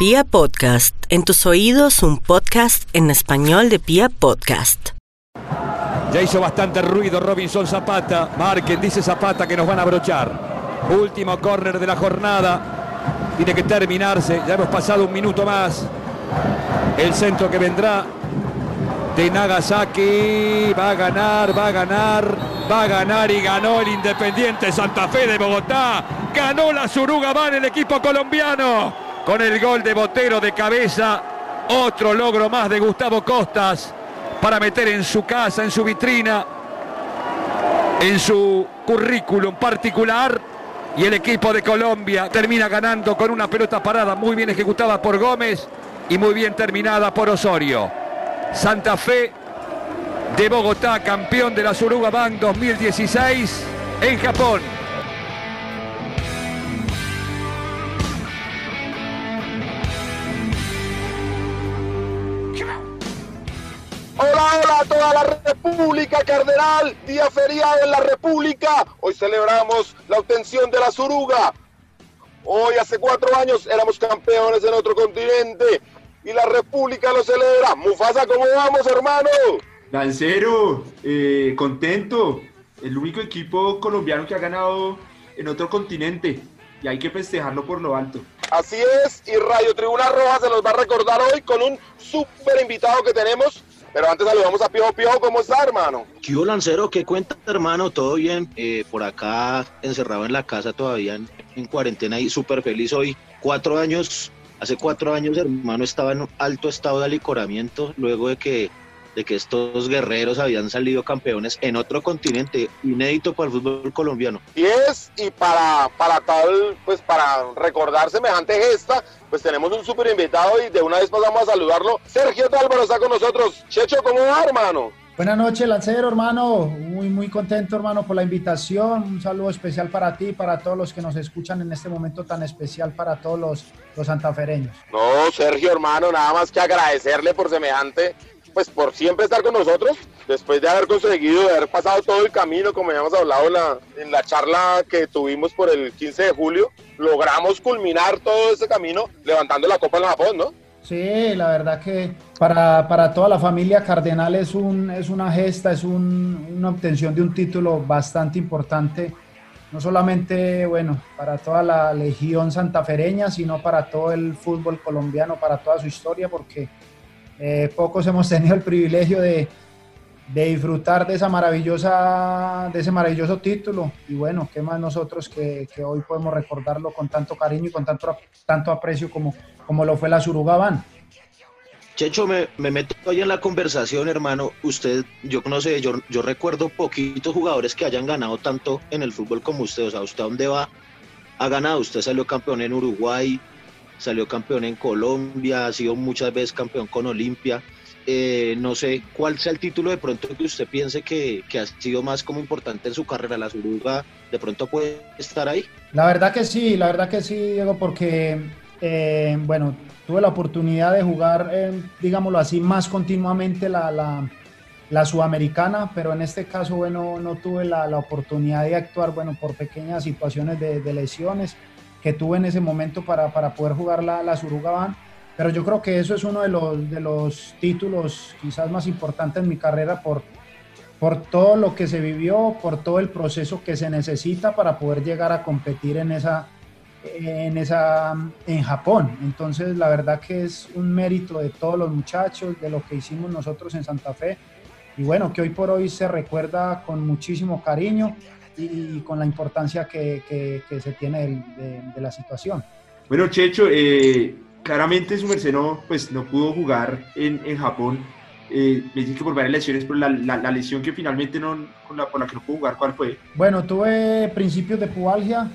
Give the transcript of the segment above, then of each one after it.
Pia Podcast, en tus oídos un podcast en español de Pia Podcast. Ya hizo bastante ruido Robinson Zapata. Marquen, dice Zapata que nos van a abrochar. Último córner de la jornada. Tiene que terminarse. Ya hemos pasado un minuto más. El centro que vendrá de Nagasaki. Va a ganar, va a ganar, va a ganar y ganó el Independiente Santa Fe de Bogotá. Ganó la Suruga Van el equipo colombiano con el gol de Botero de cabeza. Otro logro más de Gustavo Costas para meter en su casa, en su vitrina, en su currículum particular. Y el equipo de Colombia termina ganando con una pelota parada muy bien ejecutada por Gómez y muy bien terminada por Osorio. Santa Fe de Bogotá, campeón de la Suruga Bank 2016 en Japón. Hola, hola a toda la República Cardenal, día feriado en la República. Hoy celebramos la obtención de la Suruga. Hoy hace cuatro años éramos campeones en otro continente y la República lo celebra. Mufasa, ¿cómo vamos, hermano? Lancero, eh, contento. El único equipo colombiano que ha ganado en otro continente y hay que festejarlo por lo alto. Así es, y Radio Tribuna Roja se los va a recordar hoy con un súper invitado que tenemos pero antes saludamos a Piojo. Piojo, ¿cómo está, hermano? ¿Qué Lancero? ¿Qué cuenta, hermano? ¿Todo bien? Eh, por acá, encerrado en la casa todavía en, cuarentena y súper feliz hoy. Cuatro años, hace cuatro años, hermano, estaba en alto estado de alicoramiento luego de que de que estos guerreros habían salido campeones en otro continente, inédito para el fútbol colombiano. Y es, y para, para tal, pues para recordar semejante gesta, pues tenemos un súper invitado y de una vez pasamos a saludarlo. Sergio Tálvaro está con nosotros. Checho, ¿cómo va, hermano? Buenas noches, Lancero, hermano. Muy, muy contento, hermano, por la invitación. Un saludo especial para ti, para todos los que nos escuchan en este momento tan especial, para todos los, los santafereños. No, Sergio, hermano, nada más que agradecerle por semejante pues por siempre estar con nosotros, después de haber conseguido, de haber pasado todo el camino, como ya hemos hablado la, en la charla que tuvimos por el 15 de julio, logramos culminar todo ese camino levantando la Copa en Japón, ¿no? Sí, la verdad que para, para toda la familia Cardenal es, un, es una gesta, es un, una obtención de un título bastante importante, no solamente, bueno, para toda la legión santafereña, sino para todo el fútbol colombiano, para toda su historia, porque eh, pocos hemos tenido el privilegio de, disfrutar de, esa maravillosa, de ese maravilloso título. Y bueno, qué más nosotros que, hoy podemos recordarlo con tanto cariño y con tanto, tanto aprecio como, como lo fue la Surugaban. Checho, me, meto ahí en la conversación, hermano. Usted, yo no sé, yo, yo recuerdo poquitos jugadores que hayan ganado tanto en el fútbol como usted. O sea, ¿usted dónde va? Ha ganado. Usted salió campeón en Uruguay, salió campeón en Colombia, ha sido muchas veces campeón con Olimpia. Eh, no sé cuál sea el título de pronto que usted piense que, ha sido más como importante en su carrera, la Suruga, de pronto puede estar ahí. La verdad que sí, la verdad que sí, Diego, porque, eh, bueno, tuve la oportunidad de jugar, eh, digámoslo así, más continuamente la, la, sudamericana, pero en este caso, bueno, no tuve la, oportunidad de actuar, bueno, por pequeñas situaciones de lesiones que tuve en ese momento para, para poder jugar la, la Suruga Pero yo creo que eso es uno de los, de los títulos quizás más importantes en mi carrera por, por todo lo que se vivió, por todo el proceso que se necesita para poder llegar a competir en esa, en esa en Japón. Entonces, la verdad que es un mérito de todos los muchachos, de lo que hicimos nosotros en Santa Fe. Y bueno, que hoy por hoy se recuerda con muchísimo cariño y, con la importancia que, que, se tiene de, la situación. Bueno, Checho, eh, claramente su merced no, pues, no pudo jugar en, en Japón. Eh, me dice que por varias lesiones, pero la, la, lesión que finalmente no, con la, por la que no pudo jugar, ¿cuál fue? Bueno, tuve principios de pubalgia.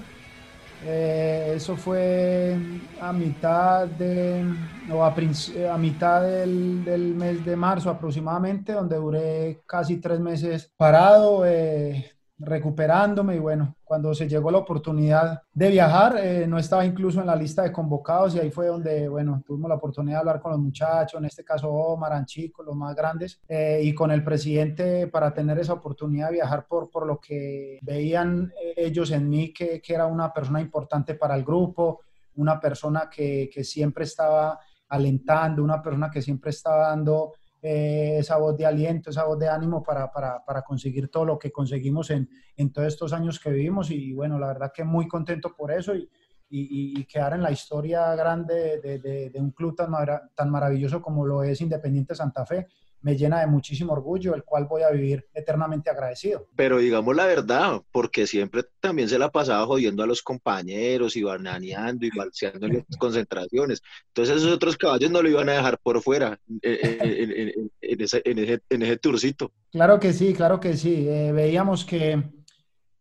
Eh, eso fue a mitad de o a, a mitad del, del, mes de marzo aproximadamente, donde duré casi tres meses parado. Eh, recuperándome y bueno, cuando se llegó la oportunidad de viajar, eh, no estaba incluso en la lista de convocados y ahí fue donde, bueno, tuvimos la oportunidad de hablar con los muchachos, en este caso Omar, Anchico, los más grandes, eh, y con el presidente para tener esa oportunidad de viajar por, por lo que veían ellos en mí, que, que era una persona importante para el grupo, una persona que, que siempre estaba alentando, una persona que siempre estaba dando eh, esa voz de aliento, esa voz de ánimo para, para, para conseguir todo lo que conseguimos en, en, todos estos años que vivimos. Y bueno, la verdad que muy contento por eso y, y, quedar en la historia grande de, de, un club tan, tan maravilloso como lo es Independiente Santa Fe me llena de muchísimo orgullo, el cual voy a vivir eternamente agradecido. Pero digamos la verdad, porque siempre también se la pasaba jodiendo a los compañeros y bananeando y balseando en las concentraciones. Entonces esos otros caballos no lo iban a dejar por fuera eh, eh, en, en, en, en ese, ese, ese, tourcito. Claro que sí, claro que sí. Eh, veíamos que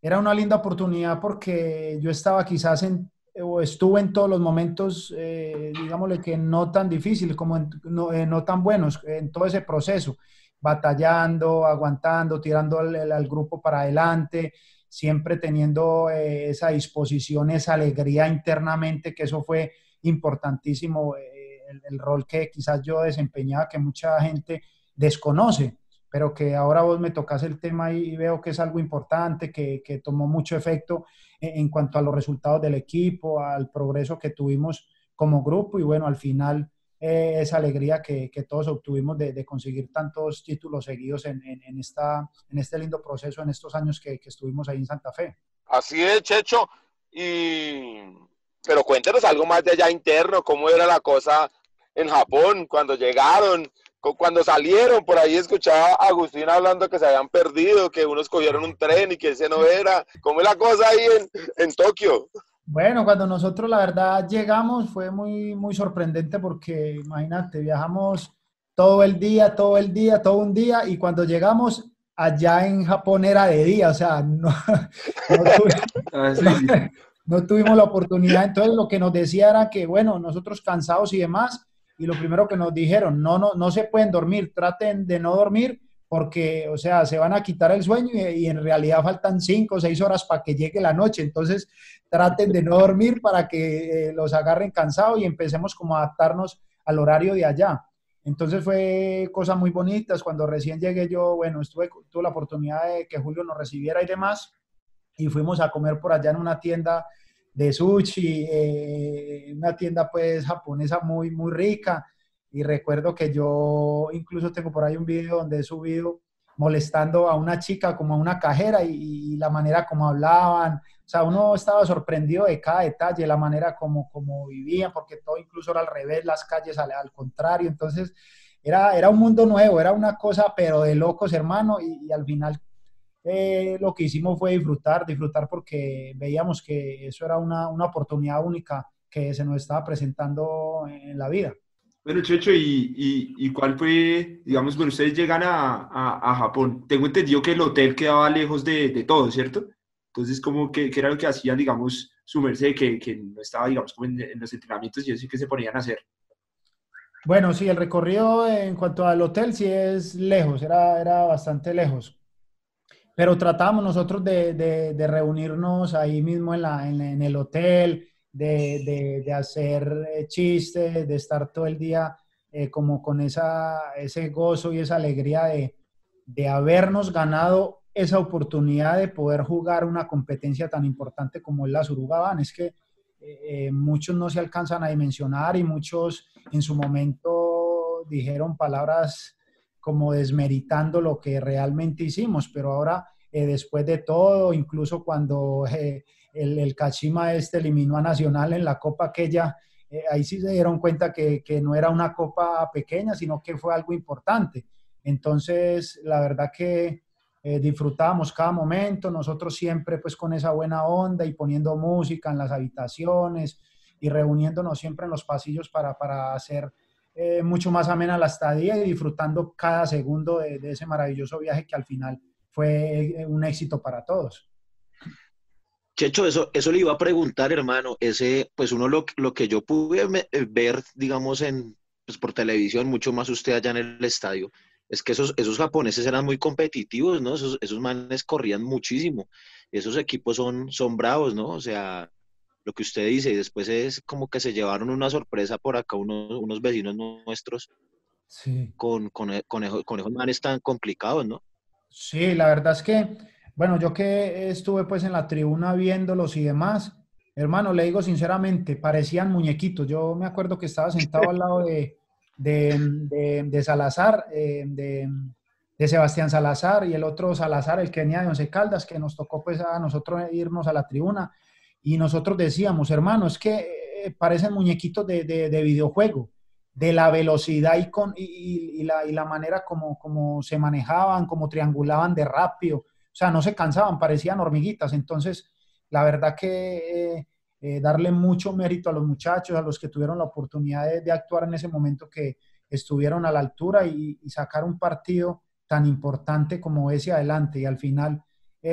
era una linda oportunidad porque yo estaba quizás en o estuve en todos los momentos, eh, digámosle que no tan difíciles, como eh, no, tan buenos, en todo ese proceso, batallando, aguantando, tirando al, grupo para adelante, siempre teniendo eh, esa disposición, esa alegría internamente, que eso fue importantísimo, eh, el, rol que quizás yo desempeñaba, que mucha gente desconoce pero que ahora vos me tocas el tema y veo que es algo importante, que, que tomó mucho efecto en, en, cuanto a los resultados del equipo, al progreso que tuvimos como grupo y bueno, al final eh, esa alegría que, que todos obtuvimos de, de, conseguir tantos títulos seguidos en, en, en, esta, en este lindo proceso, en estos años que, que estuvimos ahí en Santa Fe. Así es, Checho. Y... Pero cuéntenos algo más de allá interno, cómo era la cosa en Japón cuando llegaron, cuando salieron, por ahí escuchaba a Agustín hablando que se habían perdido, que unos cogieron un tren y que ese no era. ¿Cómo es la cosa ahí en, en Tokio? Bueno, cuando nosotros la verdad llegamos fue muy, muy sorprendente porque imagínate, viajamos todo el día, todo el día, todo un día y cuando llegamos allá en Japón era de día, o sea, no, no, tuvimos, no, no tuvimos la oportunidad. Entonces lo que nos decía era que, bueno, nosotros cansados y demás, y lo primero que nos dijeron, no, no, no se pueden dormir, traten de no dormir porque, o sea, se van a quitar el sueño y, en realidad faltan cinco o seis horas para que llegue la noche. Entonces, traten de no dormir para que eh, los agarren cansados y empecemos como a adaptarnos al horario de allá. Entonces fue cosas muy bonitas. Cuando recién llegué yo, bueno, estuve, tuve la oportunidad de que Julio nos recibiera y demás. Y fuimos a comer por allá en una tienda de sushi, eh, una tienda pues japonesa muy, muy rica. Y recuerdo que yo incluso tengo por ahí un video donde he subido molestando a una chica como a una cajera y, la manera como hablaban. O sea, uno estaba sorprendido de cada detalle, la manera como, como vivían, porque todo incluso era al revés, las calles al, al contrario. Entonces, era, era un mundo nuevo, era una cosa, pero de locos, hermano, y al final eh, lo que hicimos fue disfrutar, disfrutar porque veíamos que eso era una, una, oportunidad única que se nos estaba presentando en la vida. Bueno, Checho, ¿y, y, y cuál fue, digamos, bueno, ustedes llegan a, a, a, Japón, tengo entendido que el hotel quedaba lejos de, de todo, ¿cierto? Entonces, como que, que, era lo que hacían, digamos, su merced, que, que no estaba, digamos, como en, en los entrenamientos y eso que se ponían a hacer. Bueno, sí, el recorrido en cuanto al hotel sí es lejos, era, era bastante lejos pero tratamos nosotros de, de, reunirnos ahí mismo en, la, en el hotel, de, de, hacer eh, chistes, de estar todo el día eh, como con esa, ese gozo y esa alegría de, habernos ganado esa oportunidad de poder jugar una competencia tan importante como es la Surugaban. Es que eh, muchos no se alcanzan a dimensionar y muchos en su momento dijeron palabras como desmeritando lo que realmente hicimos, pero ahora, eh, después de todo, incluso cuando eh, el, el Kashima este eliminó a Nacional en la copa aquella, eh, ahí sí se dieron cuenta que, que, no era una copa pequeña, sino que fue algo importante. Entonces, la verdad que eh, disfrutábamos cada momento, nosotros siempre pues con esa buena onda y poniendo música en las habitaciones y reuniéndonos siempre en los pasillos para, para hacer eh, mucho más amena la estadía y disfrutando cada segundo de, de, ese maravilloso viaje que al final fue eh, un éxito para todos. Checho, eso, eso le iba a preguntar, hermano. Ese, pues uno lo, lo que yo pude ver, digamos, en, pues por televisión, mucho más usted allá en el estadio, es que esos, esos japoneses eran muy competitivos, ¿no? Esos, esos manes corrían muchísimo. Esos equipos son, son bravos, ¿no? O sea, lo que usted dice, y después es como que se llevaron una sorpresa por acá unos, unos vecinos nuestros sí. con, con, con, con esos manes tan complicados, ¿no? Sí, la verdad es que, bueno, yo que estuve pues en la tribuna viéndolos y demás, Hermano, le digo sinceramente, parecían muñequitos. Yo me acuerdo que estaba sentado al lado de, de, Salazar, eh, de, de, Sebastián Salazar y el otro Salazar, el que venía de Once Caldas, que nos tocó pues a nosotros irnos a la tribuna. Y nosotros decíamos, hermano, es que eh, parecen muñequitos de, videojuego, de la velocidad y, con, y, la, y la, manera como, como se manejaban, como triangulaban de rápido. O sea, no se cansaban, parecían hormiguitas. Entonces, la verdad que eh, eh, darle mucho mérito a los muchachos, a los que tuvieron la oportunidad de, actuar en ese momento que estuvieron a la altura y, sacar un partido tan importante como ese adelante y al final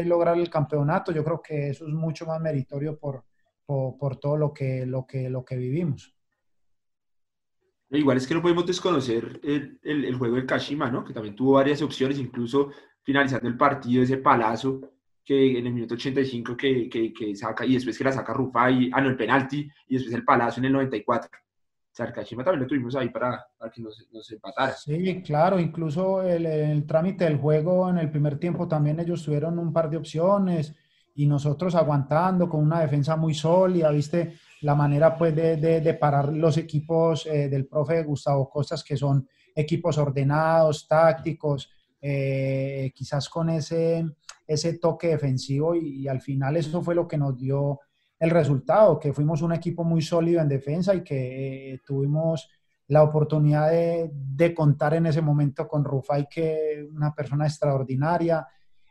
lograr el campeonato, yo creo que eso es mucho más meritorio por, por, todo lo que, lo, que, lo que vivimos. Igual es que no podemos desconocer el, el, el, juego del Kashima, ¿no? Que también tuvo varias opciones, incluso finalizando el partido, ese palazo que en el minuto 85 que, que, que, saca y después que la saca Rufai, ah no, el penalti y después el palazo en el 94. Kashima también lo tuvimos ahí para, para que nos, nos, empatara. Sí, claro, incluso el, el, trámite del juego en el primer tiempo también ellos tuvieron un par de opciones y nosotros aguantando con una defensa muy sólida, viste la manera pues de, de, de parar los equipos eh, del profe Gustavo Costas que son equipos ordenados, tácticos, eh, quizás con ese, ese toque defensivo y, al final eso fue lo que nos dio el resultado, que fuimos un equipo muy sólido en defensa y que eh, tuvimos la oportunidad de, contar en ese momento con Rufai, que una persona extraordinaria,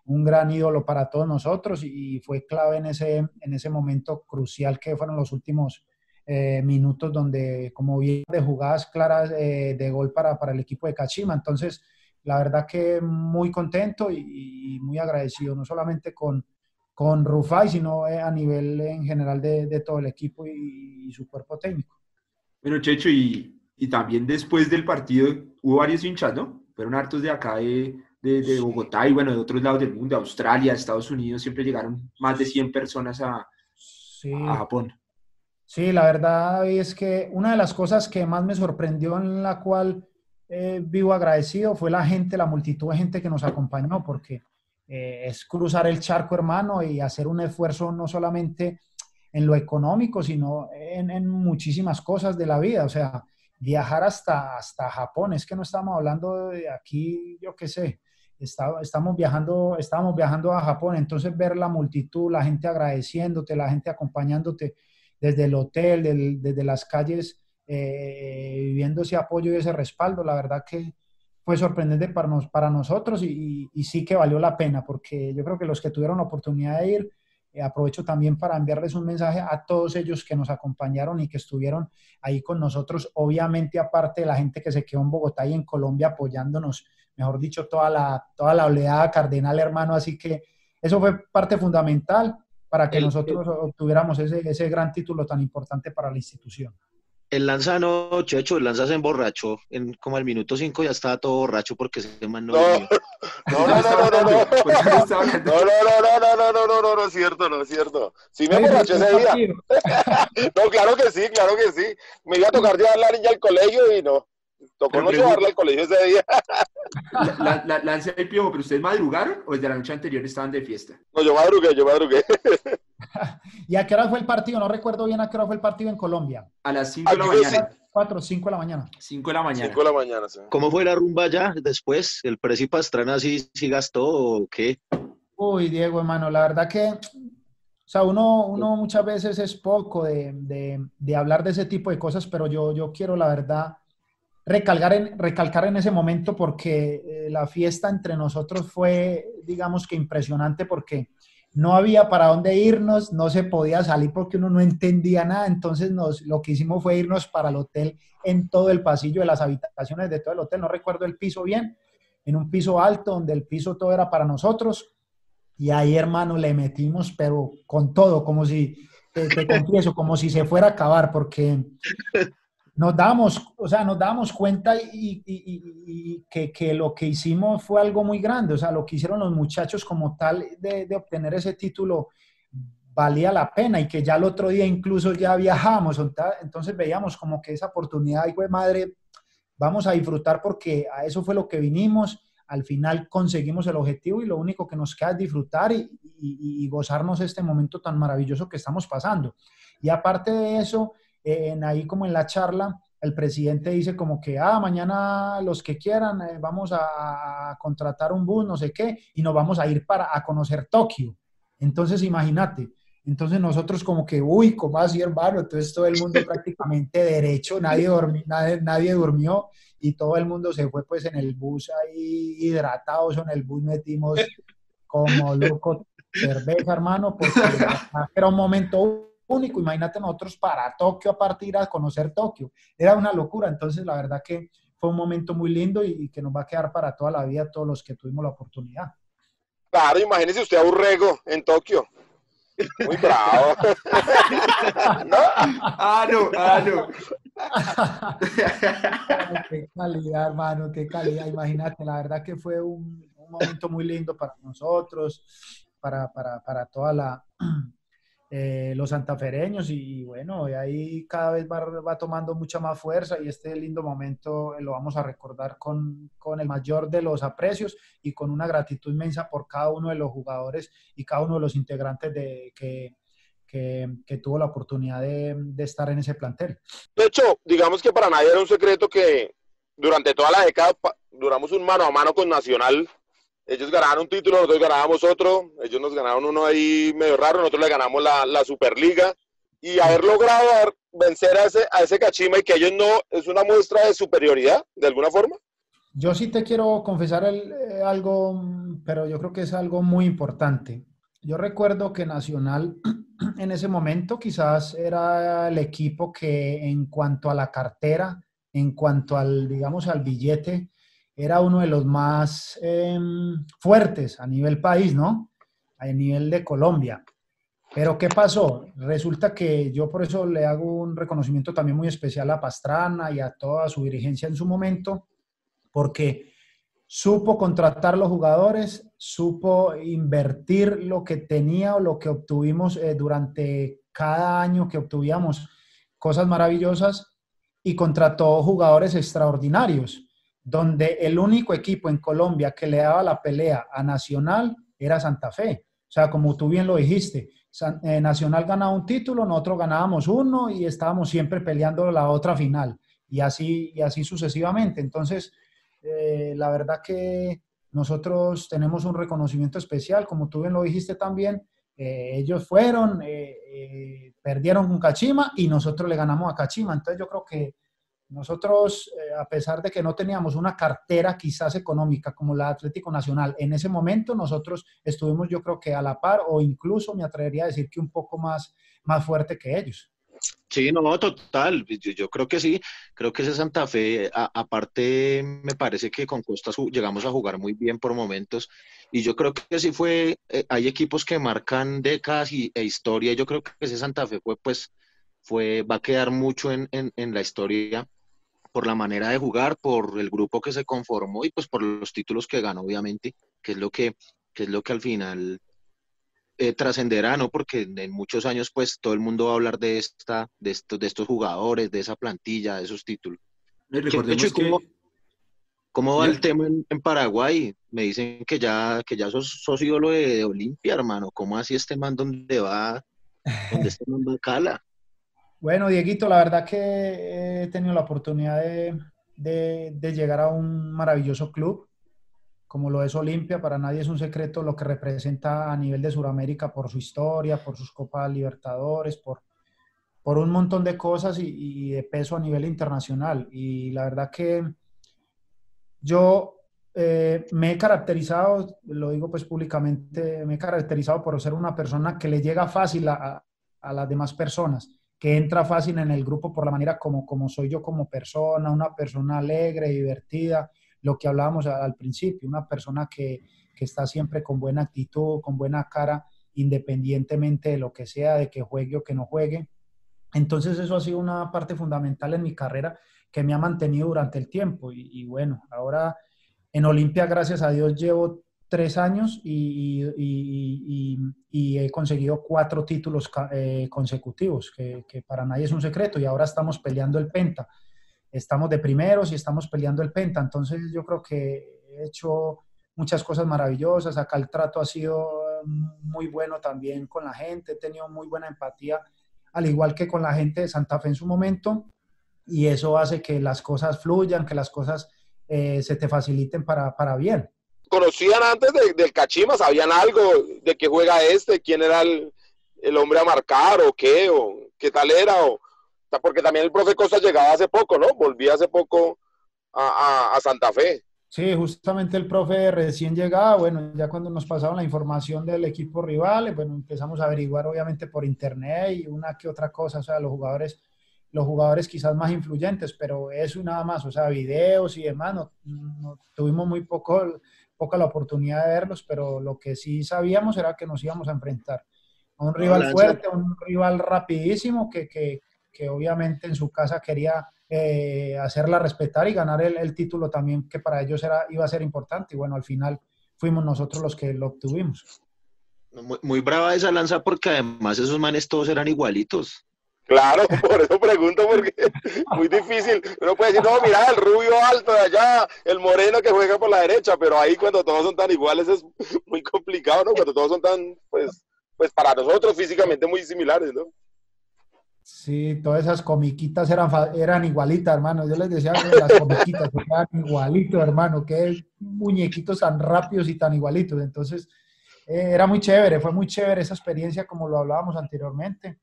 un gran ídolo para todos nosotros y, fue clave en ese, en ese momento crucial que fueron los últimos eh, minutos donde, como bien, de jugadas claras de gol para, para el equipo de Kachima. Entonces, la verdad que muy contento y, muy agradecido, no solamente con, con Rufai, sino eh, a nivel en general de, todo el equipo y, su cuerpo técnico. Bueno, Checho, y, y, también después del partido hubo varios hinchas, ¿no? Fueron hartos de acá de, de, Bogotá y bueno, de otros lados del mundo, Australia, Estados Unidos, siempre llegaron más de 100 personas a, a Japón. Sí, la verdad es que una de las cosas que más me sorprendió en la cual eh, vivo agradecido fue la gente, la multitud de gente que nos acompañó, porque eh, es cruzar el charco, hermano, y hacer un esfuerzo no solamente en lo económico, sino en, muchísimas cosas de la vida. O sea, viajar hasta, hasta Japón, es que no estamos hablando de aquí, yo qué sé, estamos viajando, estábamos viajando a Japón, entonces ver la multitud, la gente agradeciéndote, la gente acompañándote desde el hotel, desde las calles eh, viviendo ese apoyo y ese respaldo, la verdad que fue sorprendente para, nos, para nosotros y, sí que valió la pena, porque yo creo que los que tuvieron la oportunidad de ir, eh, aprovecho también para enviarles un mensaje a todos ellos que nos acompañaron y que estuvieron ahí con nosotros, obviamente aparte de la gente que se quedó en Bogotá y en Colombia apoyándonos, mejor dicho, toda la, toda la oleada cardenal hermano, así que eso fue parte fundamental para que nosotros obtuviéramos ese, ese gran título tan importante para la institución. El Lanza no, Checho, el Lanza se emborrachó. En, como al minuto 5 ya estaba todo borracho porque se man no. No, no, no, no, no, no. No, no, no, no, no, no, no, no, no, es cierto, no es cierto. Sí me emborraché ese día. no, claro que sí, claro que sí. Me iba a tocar llevar la niña al colegio y no. Tocó no llevarla al colegio ese día. la, la, Lanza y Piojo, ¿pero ustedes madrugaron o desde la noche anterior estaban de fiesta? No, yo madrugué, yo madrugué. ¿Y a qué hora fue el partido? No recuerdo bien a qué hora fue el partido en Colombia. A las 5 de la mañana. 4 5 de la mañana. 5 de la mañana. 5 de la mañana, sí. ¿Cómo fue la rumba ya después? ¿El precio Pastrana sí, sí gastó o qué? Uy, Diego, hermano, la verdad que, o sea, uno, uno muchas veces es poco de, de, de hablar de ese tipo de cosas, pero yo, yo quiero, la verdad, recalcar en, recalcar en ese momento porque eh, la fiesta entre nosotros fue, digamos que impresionante porque no había para dónde irnos, no se podía salir porque uno no entendía nada, entonces nos, lo que hicimos fue irnos para el hotel en todo el pasillo de las habitaciones de todo el hotel, no recuerdo el piso bien, en un piso alto donde el piso todo era para nosotros. Y ahí hermano le metimos pero con todo, como si, te, te confieso, como si se fuera a acabar porque nos damos, o sea, nos damos cuenta y, que, lo que hicimos fue algo muy grande, o sea, lo que hicieron los muchachos como tal de, obtener ese título valía la pena y que ya el otro día incluso ya viajamos, entonces veíamos como que esa oportunidad, hijo de madre, vamos a disfrutar porque a eso fue lo que vinimos, al final conseguimos el objetivo y lo único que nos queda es disfrutar y, y, gozarnos este momento tan maravilloso que estamos pasando. Y aparte de eso, en ahí como en la charla, el presidente dice como que, ah, mañana los que quieran, eh, vamos a, contratar un bus, no sé qué, y nos vamos a ir para a conocer Tokio. Entonces, imagínate, entonces nosotros como que, uy, ¿cómo así, hermano? Entonces todo el mundo prácticamente derecho, nadie, nadie, nadie durmió y todo el mundo se fue pues en el bus ahí hidratados, en el bus metimos como loco cerveza, hermano, porque era un momento único, imagínate nosotros para Tokio a partir a conocer Tokio, era una locura, entonces la verdad que fue un momento muy lindo y, que nos va a quedar para toda la vida todos los que tuvimos la oportunidad. Claro, imagínese usted a Urrego en Tokio. Muy bravo. ¿No? Ah, no, ah, no. qué calidad, hermano, qué calidad. Imagínate, la verdad que fue un, momento muy lindo para nosotros, para, para, para toda la, eh, los santafereños y bueno, ahí cada vez va, va, tomando mucha más fuerza y este lindo momento lo vamos a recordar con, con, el mayor de los aprecios y con una gratitud inmensa por cada uno de los jugadores y cada uno de los integrantes de, que, que, que tuvo la oportunidad de, de, estar en ese plantel. De hecho, digamos que para nadie era un secreto que durante toda la década duramos un mano a mano con Nacional ellos ganaron un título, nosotros ganábamos otro, ellos nos ganaron uno ahí medio raro, nosotros le ganamos la, la Superliga y haber logrado vencer a ese, a ese Cachima y que ellos no, es una muestra de superioridad, de alguna forma. Yo sí te quiero confesar el, eh, algo, pero yo creo que es algo muy importante. Yo recuerdo que Nacional en ese momento quizás era el equipo que en cuanto a la cartera, en cuanto al, digamos, al billete, era uno de los más em, fuertes a nivel país, ¿no? A nivel de Colombia. Pero ¿qué pasó? Resulta que yo por eso le hago un reconocimiento también muy especial a Pastrana y a toda su dirigencia en su momento, porque supo contratar los jugadores, supo invertir lo que tenía o lo que obtuvimos eh, durante cada año que obtuvíamos cosas maravillosas y contrató jugadores extraordinarios donde el único equipo en Colombia que le daba la pelea a Nacional era Santa Fe. O sea, como tú bien lo dijiste, eh, Nacional ganaba un título, nosotros ganábamos uno y estábamos siempre peleando la otra final. Y así, y así sucesivamente. Entonces, eh, la verdad que nosotros tenemos un reconocimiento especial, como tú bien lo dijiste también. Eh, ellos fueron, perdieron con Cachima y nosotros le ganamos a Cachima. Entonces, yo creo que nosotros, eh, a pesar de que no teníamos una cartera quizás económica como la Atlético Nacional, en ese momento nosotros estuvimos yo creo que a la par o incluso me atrevería a decir que un poco más, más fuerte que ellos. Sí, no, total. Yo, creo que sí. Creo que ese Santa Fe, aparte, me parece que con Costa llegamos a jugar muy bien por momentos. Y yo creo que sí fue. Eh, hay equipos que marcan décadas y, e historia. Yo creo que ese Santa Fe fue, pues, fue, va a quedar mucho en, en, en la historia por la manera de jugar, por el grupo que se conformó y pues por los títulos que ganó, obviamente, que es lo que, es lo que al final eh, trascenderá, ¿no? Porque en muchos años, pues, todo el mundo va a hablar de esta, de estos, de estos jugadores, de esa plantilla, de esos títulos. ¿cómo, va el tema en, Paraguay? Me dicen que ya, que ya sos, sos ídolo de, Olimpia, hermano. ¿Cómo así este man dónde va? ¿Dónde este man va cala? Bueno, Dieguito, la verdad que he tenido la oportunidad de, llegar a un maravilloso club como lo es Olimpia. Para nadie es un secreto lo que representa a nivel de Sudamérica por su historia, por sus Copas Libertadores, por, un montón de cosas y, de peso a nivel internacional. Y la verdad que yo eh, me he caracterizado, lo digo pues públicamente, me he caracterizado por ser una persona que le llega fácil a las demás personas que entra fácil en el grupo por la manera como, como soy yo como persona, una persona alegre, divertida, lo que hablábamos al principio, una persona que, que está siempre con buena actitud, con buena cara, independientemente de lo que sea, de que juegue o que no juegue. Entonces eso ha sido una parte fundamental en mi carrera que me ha mantenido durante el tiempo. Y, y bueno, ahora en Olimpia, gracias a Dios, llevo tres años y, he conseguido cuatro títulos eh, consecutivos, que, para nadie es un secreto, y ahora estamos peleando el Penta. Estamos de primeros y estamos peleando el Penta, entonces yo creo que he hecho muchas cosas maravillosas, acá el trato ha sido muy bueno también con la gente, he tenido muy buena empatía, al igual que con la gente de Santa Fe en su momento, y eso hace que las cosas fluyan, que las cosas eh, se te faciliten para, para bien. ¿Conocían antes del Cachima? ¿Sabían algo de qué juega este? ¿Quién era el, el hombre a marcar o qué? ¿O qué tal era? O, porque también el profe Costa llegaba hace poco, ¿no? Volvía hace poco a, a, Santa Fe. Sí, justamente el profe recién llegaba, bueno, ya cuando nos pasaron la información del equipo rival, bueno, empezamos a averiguar obviamente por internet y una que otra cosa, o sea, los jugadores, los jugadores quizás más influyentes, pero eso nada más, o sea, videos y demás, no, tuvimos muy poco, poca la oportunidad de verlos, pero lo que sí sabíamos era que nos íbamos a enfrentar a un rival fuerte, a un rival rapidísimo que, que, que obviamente en su casa quería eh, hacerla respetar y ganar el, título también, que para ellos era, iba a ser importante. Y bueno, al final fuimos nosotros los que lo obtuvimos. Muy, brava esa lanza porque además esos manes todos eran igualitos. Claro, por eso pregunto, porque muy difícil. Uno puede decir, no, mira, el rubio alto de allá, el moreno que juega por la derecha, pero ahí cuando todos son tan iguales es muy complicado, ¿no? Cuando todos son tan, pues, pues para nosotros físicamente muy similares, ¿no? Sí, todas esas comiquitas eran, eran igualitas, hermano. Yo les decía que las comiquitas eran igualitos, hermano. Qué muñequitos tan rápidos y tan igualitos. Entonces, eh, era muy chévere, fue muy chévere esa experiencia, como lo hablábamos anteriormente.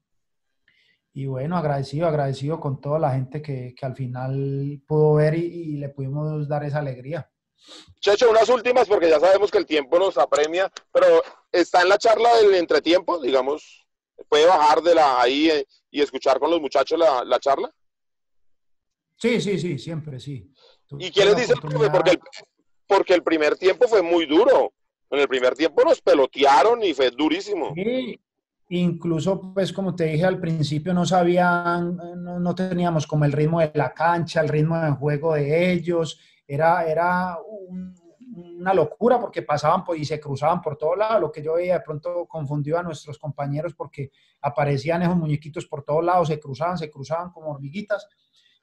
Y bueno, agradecido, agradecido con toda la gente que, que al final pudo ver y, y, le pudimos dar esa alegría. Checho, unas últimas, porque ya sabemos que el tiempo nos apremia, pero está en la charla del entretiempo, digamos, puede bajar de la ahí eh, y escuchar con los muchachos la, la charla? Sí, sí, sí, siempre, sí. ¿Y qué les dice el profe? Porque el, porque el primer tiempo fue muy duro. En el primer tiempo nos pelotearon y fue durísimo. Sí, incluso, pues como te dije al principio, no sabían, no, no, teníamos como el ritmo de la cancha, el ritmo de juego de ellos. Era, era un, una locura porque pasaban y se cruzaban por todos lados. Lo que yo veía de pronto confundió a nuestros compañeros porque aparecían esos muñequitos por todos lados, se cruzaban, se cruzaban como hormiguitas.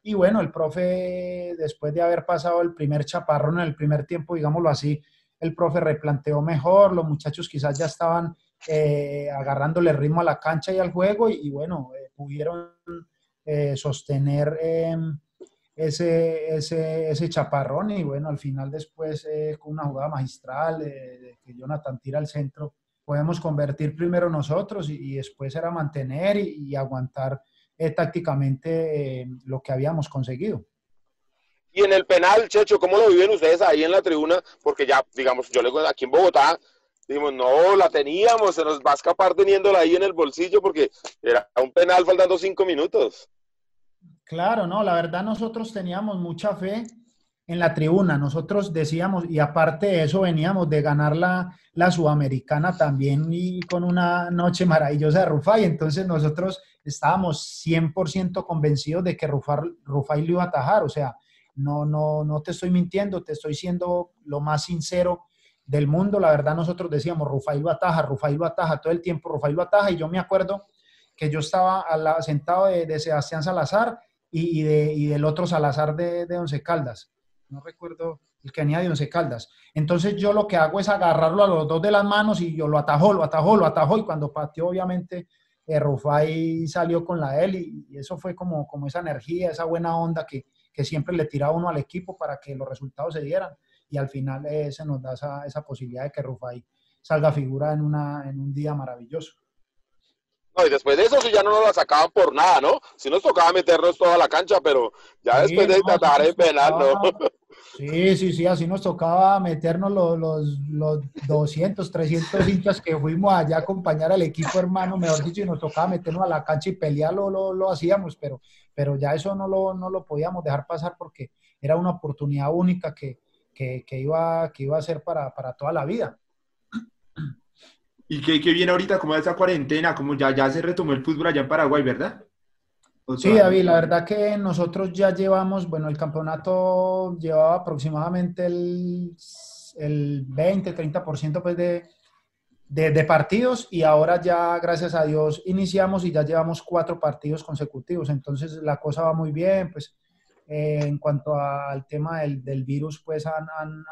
Y bueno, el profe, después de haber pasado el primer chaparrón en el primer tiempo, digámoslo así, el profe replanteó mejor, los muchachos quizás ya estaban eh, agarrándole ritmo a la cancha y al juego y, bueno, eh, pudieron eh, sostener em, ese, ese, ese chaparrón y bueno, al final después eh, con una jugada magistral que Jonathan tira al centro, podemos convertir primero nosotros y, después era mantener y, aguantar tácticamente eh, lo que habíamos conseguido. Y en el penal, Checho, ¿cómo lo viven ustedes ahí en la tribuna? Porque ya, digamos, yo le aquí en Bogotá, dijimos, no, la teníamos, se nos va a escapar teniéndola ahí en el bolsillo porque era un penal faltando cinco minutos. Claro, no, la verdad nosotros teníamos mucha fe en la tribuna. Nosotros decíamos, y aparte de eso, veníamos de ganar la, la Sudamericana también y con una noche maravillosa de Rufai. Entonces nosotros estábamos 100% convencidos de que Rufai, Rufai lo iba a atajar. O sea, no, no, no te estoy mintiendo, te estoy siendo lo más sincero del mundo. La verdad nosotros decíamos, Rufai lo ataja, Rufai lo ataja, todo el tiempo Rufai lo ataja. Y yo me acuerdo que yo estaba sentado de, de Sebastián Salazar y, y del otro Salazar de, de, Once Caldas. No recuerdo el que venía de Once Caldas. Entonces yo lo que hago es agarrarlo a los dos de las manos y yo lo atajó, lo atajó, lo atajó y cuando pateó obviamente eh, Rufai salió con la él y, y, eso fue como, como esa energía, esa buena onda que, que siempre le tiraba uno al equipo para que los resultados se dieran y al final eh, se nos da esa, esa posibilidad de que Rufai salga figura en, una, en un día maravilloso. No, y después de eso sí ya no nos la sacaban por nada, ¿no? Si nos tocaba meternos toda la cancha, pero ya sí, después de no, tratar de penal, ¿no? Sí, sí, sí, así nos tocaba meternos los, los, los 200, 300 hinchas que fuimos allá a acompañar al equipo hermano, mejor dicho, y nos tocaba meternos a la cancha y pelear, lo, lo, lo hacíamos, pero, pero ya eso no lo, no lo podíamos dejar pasar porque era una oportunidad única que, que, que iba, que iba a ser para, para toda la vida. Y que, que viene ahorita como esa cuarentena, como ya, ya se retomó el fútbol allá en Paraguay, ¿verdad? Sí, David, la verdad que nosotros ya llevamos, bueno, el campeonato llevaba aproximadamente el, el 20, 30% pues de, de, de, partidos y ahora ya, gracias a Dios, iniciamos y ya llevamos cuatro partidos consecutivos. Entonces la cosa va muy bien, pues eh, en cuanto al tema del, virus, pues han,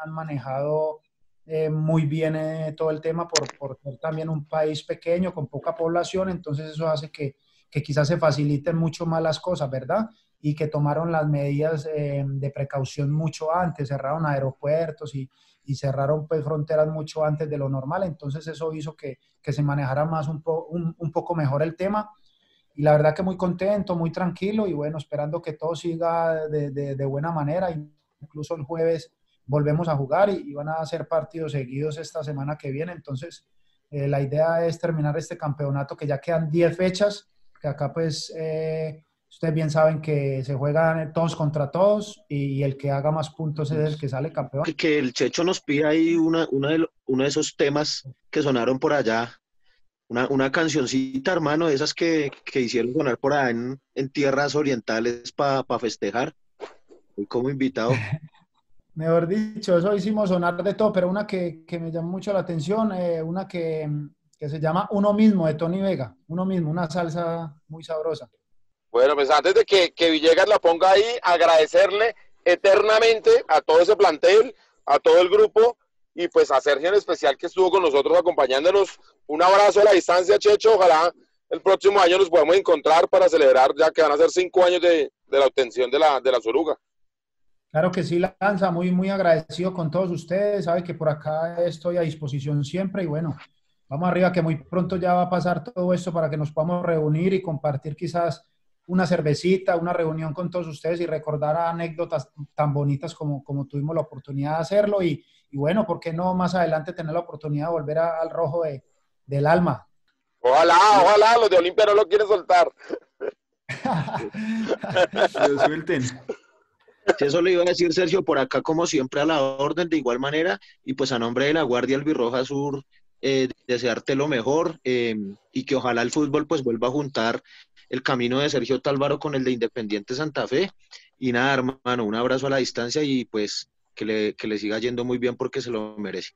manejado eh, muy bien eh, todo el tema por, por, ser también un país pequeño con poca población, entonces eso hace que, que quizás se faciliten mucho más las cosas, ¿verdad? Y que tomaron las medidas eh, de precaución mucho antes, cerraron aeropuertos y, y, cerraron pues fronteras mucho antes de lo normal, entonces eso hizo que, se manejara más un poco mejor el tema y la verdad que muy contento, muy tranquilo y bueno, esperando que todo siga de, de, de buena manera. Incluso el jueves volvemos a jugar y, y, van a hacer partidos seguidos esta semana que viene. Entonces, eh, la idea es terminar este campeonato que ya quedan 10 fechas, que acá pues eh, ustedes bien saben que se juegan todos contra todos y, y, el que haga más puntos es el que sale campeón. Que el Checho nos pide ahí una, una de, uno de esos temas que sonaron por allá una, una cancioncita, hermano, de esas que, que hicieron sonar por allá en, en tierras orientales para pa festejar. Fui como invitado. Mejor dicho, eso hicimos sonar de todo, pero una que, que me llamó mucho la atención, eh, una que, que, se llama Uno mismo, de Tony Vega. Uno mismo, una salsa muy sabrosa. Bueno, pues antes de que, que Villegas la ponga ahí, agradecerle eternamente a todo ese plantel, a todo el grupo, y pues a Sergio en especial que estuvo con nosotros acompañándonos. Un abrazo a la distancia, Checho. Ojalá el próximo año nos podamos encontrar para celebrar, ya que van a ser cinco años de, de la obtención de la, de la Suruga. Claro que sí, Lanza, muy, muy agradecido con todos ustedes. Sabe que por acá estoy a disposición siempre y bueno, vamos arriba que muy pronto ya va a pasar todo esto para que nos podamos reunir y compartir quizás una cervecita, una reunión con todos ustedes y recordar anécdotas tan bonitas como, como tuvimos la oportunidad de hacerlo y, y bueno, ¿por qué no más adelante tener la oportunidad de volver al rojo de, del alma? Ojalá, ojalá, los de Olimpia no lo quieren soltar. Lo suelten. Si eso le iba a decir Sergio, por acá como siempre a la orden de igual manera y pues a nombre de la Guardia Albirroja Sur, eh, desearte lo mejor eh, y que ojalá el fútbol pues vuelva a juntar el camino de Sergio Tálvaro con el de Independiente Santa Fe y nada hermano, un abrazo a la distancia y pues que le, que le siga yendo muy bien porque se lo merece.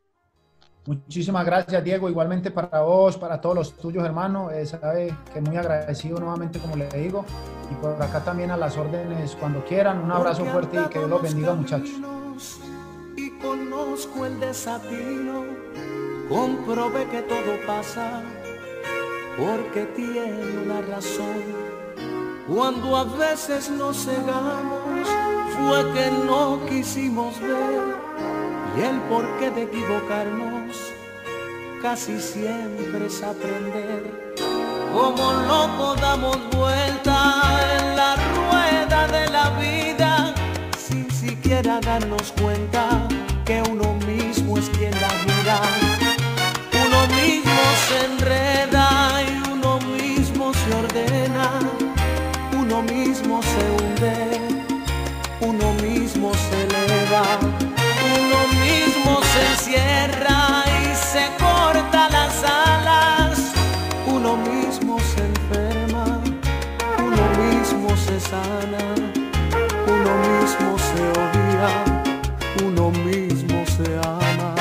Muchísimas gracias, Diego. Igualmente para vos, para todos los tuyos, hermano. Eh, sabe que muy agradecido nuevamente, como le digo. Y por acá también a las órdenes cuando quieran. Un abrazo fuerte y que Dios los bendiga, muchachos. Y conozco el desatino, comprobé que todo pasa porque tiene una razón. Cuando a veces nos cegamos, fue que no quisimos ver y el porqué de equivocarnos casi siempre es aprender. Como loco damos vuelta en la rueda de la vida sin siquiera darnos cuenta que uno mismo es quien la mira. Uno mismo se enreda y uno mismo se ordena. Uno mismo se uno mismo se odia, uno mismo se ama.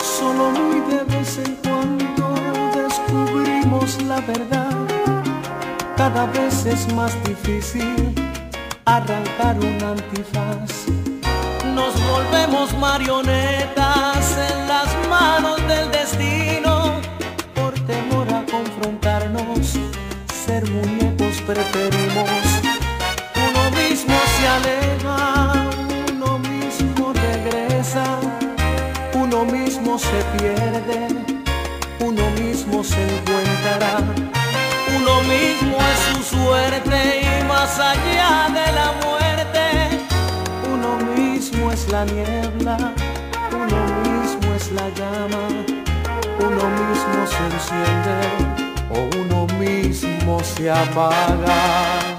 Solo muy de vez en cuando descubrimos la verdad. Cada vez es más difícil arrancar un antifaz. Nos volvemos marionetas en las manos del destino. Por temor a confrontarnos, ser muñecos preferimos. Uno mismo se aleja, uno mismo regresa, uno mismo se pierde uno mismo se encuentra, uno mismo es su suerte y más allá de la muerte, la niebla, uno mismo es la llama, uno mismo se enciende o uno mismo se apaga.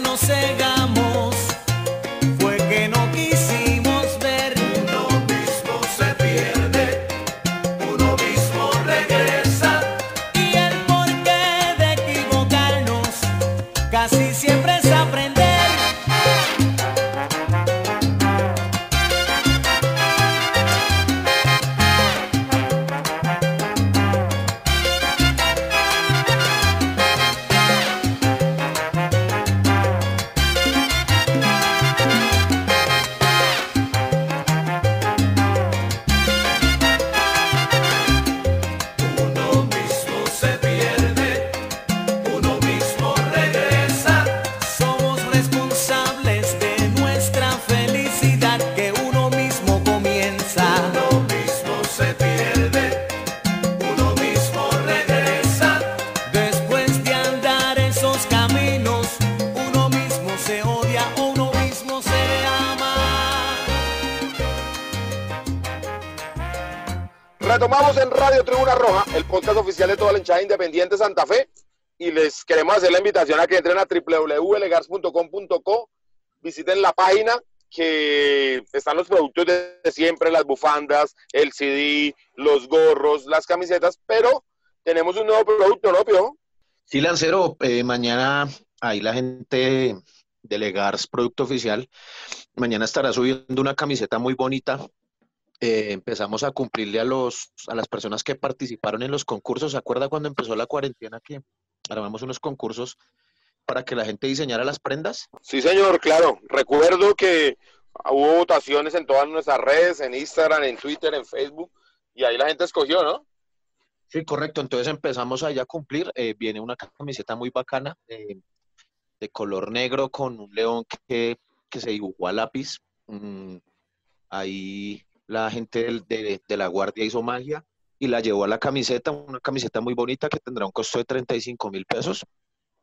no se gama. La independiente Santa Fe. Y les queremos hacer la invitación a que entren a www.legars.com.co, visiten la página que están los productos de siempre, las bufandas, el CD, los gorros, las camisetas, pero tenemos un nuevo producto, ¿no, Pio? Sí, Lancero, eh, mañana ahí la gente de Legars Producto Oficial, mañana estará subiendo una camiseta muy bonita. Eh, empezamos a cumplirle a, los, a las personas que participaron en los concursos. ¿Se acuerda cuando empezó la cuarentena que armamos unos concursos para que la gente diseñara las prendas? Sí, señor, claro. Recuerdo que hubo votaciones en todas nuestras redes, en Instagram, en Twitter, en Facebook, y ahí la gente escogió, ¿no? Sí, correcto. Entonces empezamos ahí a cumplir. Eh, viene una camiseta muy bacana eh, de color negro con un león que, que se dibujó a lápiz. Mm, ahí la gente de, de la guardia hizo magia y la llevó a la camiseta, una camiseta muy bonita que tendrá un costo de 35 mil pesos.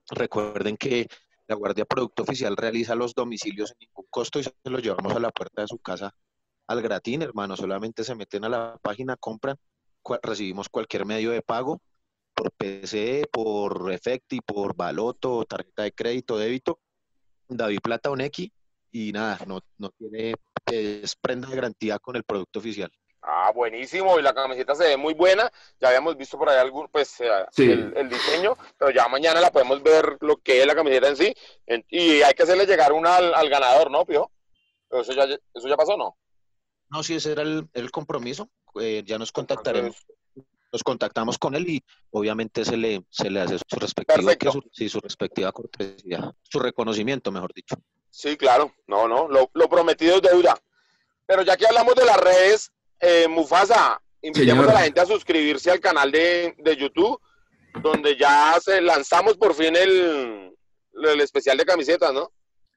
Recuerden que la Guardia Producto Oficial realiza los domicilios sin ningún costo y se los llevamos a la puerta de su casa al gratín, hermano. Solamente se meten a la página, compran, recibimos cualquier medio de pago por PCE, por Efecti, por Baloto, tarjeta de crédito, débito, David Plata o Nequi, y nada, no, no tiene es prenda de garantía con el producto oficial. Ah, buenísimo, y la camiseta se ve muy buena. Ya habíamos visto por ahí algún, pues, eh, Sí. el, el diseño, pero ya mañana la podemos ver lo que es la camiseta en sí. En- y hay que hacerle llegar una al, al ganador, ¿no, Pio? Pero eso ya, eso ya pasó, ¿no? No, sí, ese era el, el compromiso. eh, ya nos contactaremos, nos contactamos con él y obviamente se le, se le hace su su, sí, su respectiva cortesía, su reconocimiento, mejor dicho. Sí, claro. No, no. Lo, lo prometido es deuda. Pero ya que hablamos de las redes, eh, Mufasa, invitemos Señor. a la gente a suscribirse al canal de, de YouTube, donde ya se lanzamos por fin el, el especial de camisetas, ¿no?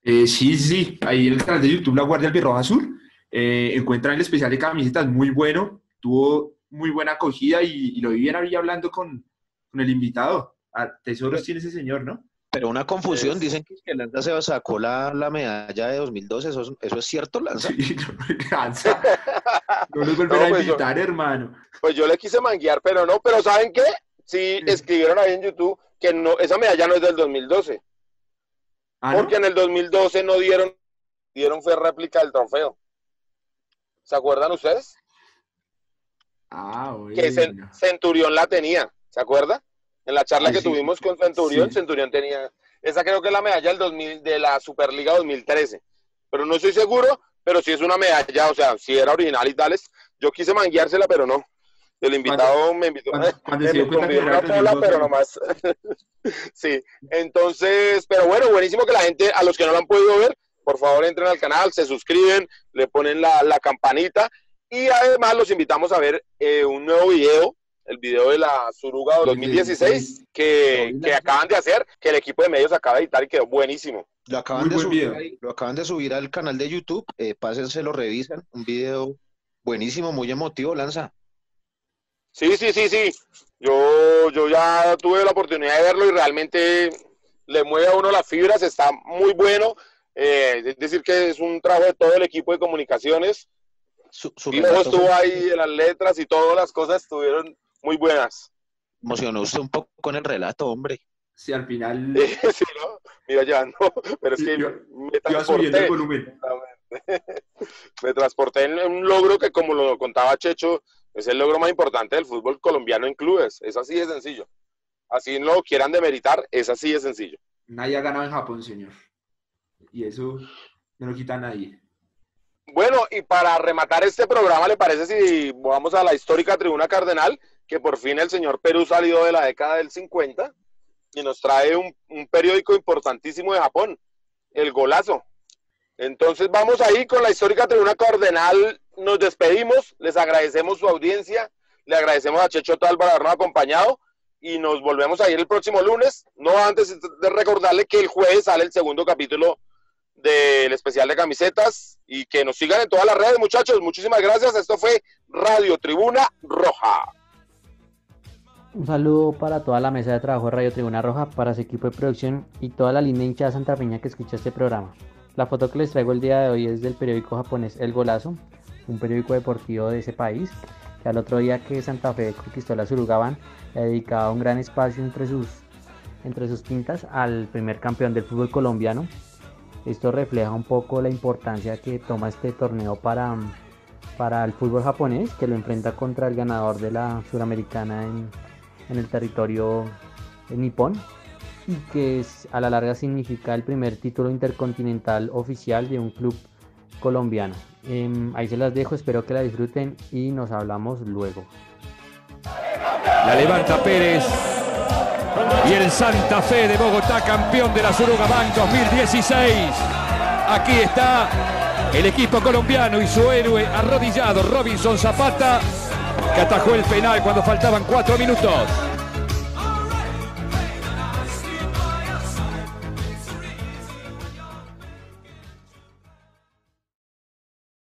Eh, sí, sí, ahí en el canal de YouTube La Guardia Albirroja Azul eh, encuentran el especial de camisetas muy bueno, tuvo muy buena acogida y, y lo vi bien ahí hablando con, con el invitado. Ah, tesoros tiene ese señor, ¿no? Pero una confusión, dicen que que Lanza se sacó la, la medalla de 2012, ¿eso, es- eso es cierto, Lanza? Sí, no me cansa. No nos vuelven No, a pues, yo- invitar, hermano. Pues yo le quise manguear, pero no. Pero ¿saben qué? Sí, Sí. escribieron ahí en YouTube que no, esa medalla no es del 2012. Ah, ¿no? Porque en el 2012 no dieron, dieron fue réplica del trofeo. ¿Se acuerdan ustedes? Ah, Que bueno. Centurión la tenía, ¿se acuerda? En la charla Ay, que sí. tuvimos con Centurión, Sí. Centurión tenía, esa creo que es la medalla del 2000, de la Superliga 2013, pero no estoy seguro, pero sí es una medalla, o sea, si era original y tales, yo quise mangueársela, pero no. El invitado me invitó, cuando- cuando me se una pola, 2012. pero nomás. sí, entonces, pero bueno, buenísimo que la gente, a los que no lo han podido ver, por favor entren al canal, se suscriben, le ponen la, la campanita y además los invitamos a ver eh, un nuevo video, el video de la Suruga 2016 que, que acaban de hacer, que el equipo de medios acaba de editar y quedó buenísimo. Lo acaban, de subir, ahí, lo acaban de subir al canal de YouTube, eh, pásense, lo revisan, un video buenísimo, muy emotivo, Lanza. Sí, sí, sí, sí. Yo, yo ya tuve la oportunidad de verlo y realmente le mueve a uno las fibras, está muy bueno. Eh, es decir, que es un trabajo de todo el equipo de comunicaciones. Su, su Y luego estuvo ahí, las letras y todas las cosas estuvieron muy buenas. emocionó usted un poco con el relato, hombre. Sí, al final sí, ¿no? Mira, ya no, pero es que Iba- me transporté, volumen. me transporté en un logro que, como lo contaba Checho, es el logro más importante del fútbol colombiano en clubes. Es así de sencillo. Así lo quieran demeritar, es así de sencillo. Nadie ha ganado en Japón, señor. Y eso no lo quita nadie. Bueno, y para rematar este programa, ¿le parece si vamos a la histórica Tribuna Cardenal? Que por fin el señor Perú salió de la década del 50 y nos trae un, un periódico importantísimo de Japón, El Golazo. Entonces vamos ahí con la histórica Tribuna Cardenal. Nos despedimos, les agradecemos su audiencia, le agradecemos a Checho Tal por habernos acompañado y nos volvemos a ir el próximo lunes. No antes de recordarle que el jueves sale el segundo capítulo del especial de camisetas y que nos sigan en todas las redes, muchachos. Muchísimas gracias. Esto fue Radio Tribuna Roja. Un saludo para toda la mesa de trabajo de Radio Tribuna Roja, para su equipo de producción y toda la linda hinchada santapeña que escucha este programa. La foto que les traigo el día de hoy es del periódico japonés El Golazo, un periódico deportivo de ese país, que al otro día que Santa Fe conquistó la Surugaban, le dedicaba un gran espacio entre sus, entre sus pintas al primer campeón del fútbol colombiano. Esto refleja un poco la importancia que toma este torneo para, para el fútbol japonés, que lo enfrenta contra el ganador de la Suramericana en, en el territorio nipón y que es, a la larga significa el primer título intercontinental oficial de un club colombiano. Em, ahí se las dejo, espero que la disfruten y nos hablamos luego. La levanta Pérez. Y el Santa Fe de Bogotá, campeón de la Suruga Bank 2016. Aquí está el equipo colombiano y su héroe arrodillado, Robinson Zapata, que atajó el penal cuando faltaban cuatro minutos.